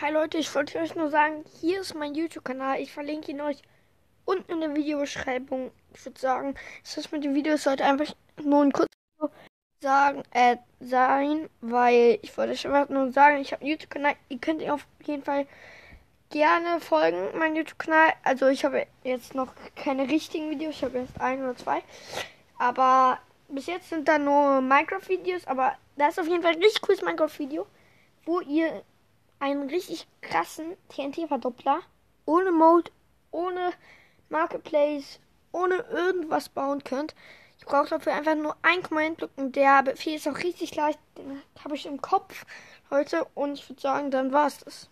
Hi Leute, ich wollte euch nur sagen, hier ist mein YouTube-Kanal. Ich verlinke ihn euch unten in der Videobeschreibung. Ich würde sagen, das mit dem Video sollte einfach nur ein kurzes Video sagen, äh, sein, weil ich wollte euch einfach nur sagen, ich habe einen YouTube-Kanal. Ihr könnt ihn auf jeden Fall gerne folgen, mein YouTube-Kanal. Also ich habe jetzt noch keine richtigen Videos, ich habe erst ein oder zwei. Aber bis jetzt sind da nur Minecraft-Videos, aber da ist auf jeden Fall ein richtig cooles Minecraft-Video, wo ihr einen richtig krassen TNT-Verdoppler ohne Mode, ohne Marketplace, ohne irgendwas bauen könnt. Ich brauche dafür einfach nur ein Command-Block und der Befehl ist auch richtig leicht. Den habe ich im Kopf heute und ich würde sagen, dann war es das.